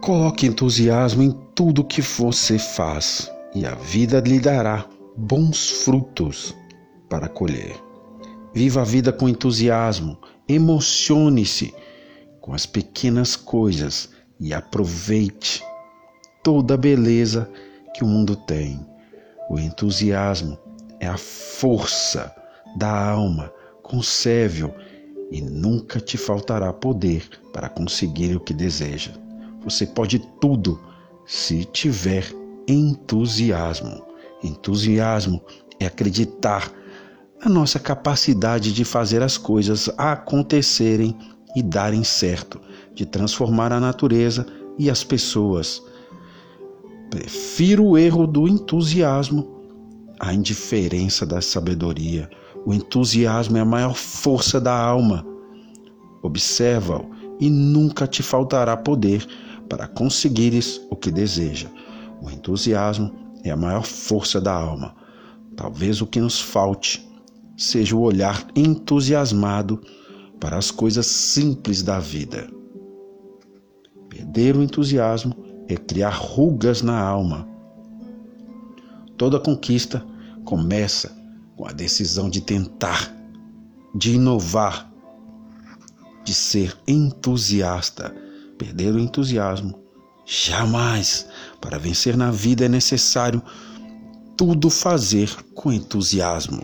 Coloque entusiasmo em tudo que você faz e a vida lhe dará bons frutos para colher. Viva a vida com entusiasmo, emocione-se com as pequenas coisas e aproveite toda a beleza que o mundo tem. O entusiasmo é a força da alma, conserve-o e nunca te faltará poder para conseguir o que deseja. Você pode tudo se tiver entusiasmo. Entusiasmo é acreditar na nossa capacidade de fazer as coisas acontecerem e darem certo, de transformar a natureza e as pessoas. Prefiro o erro do entusiasmo à indiferença da sabedoria. O entusiasmo é a maior força da alma. Observa-o e nunca te faltará poder para conseguires o que deseja. O entusiasmo é a maior força da alma. Talvez o que nos falte seja o olhar entusiasmado para as coisas simples da vida. Perder o entusiasmo é criar rugas na alma. Toda conquista começa com a decisão de tentar, de inovar, de ser entusiasta perder o entusiasmo. Jamais! Para vencer na vida é necessário tudo fazer com entusiasmo.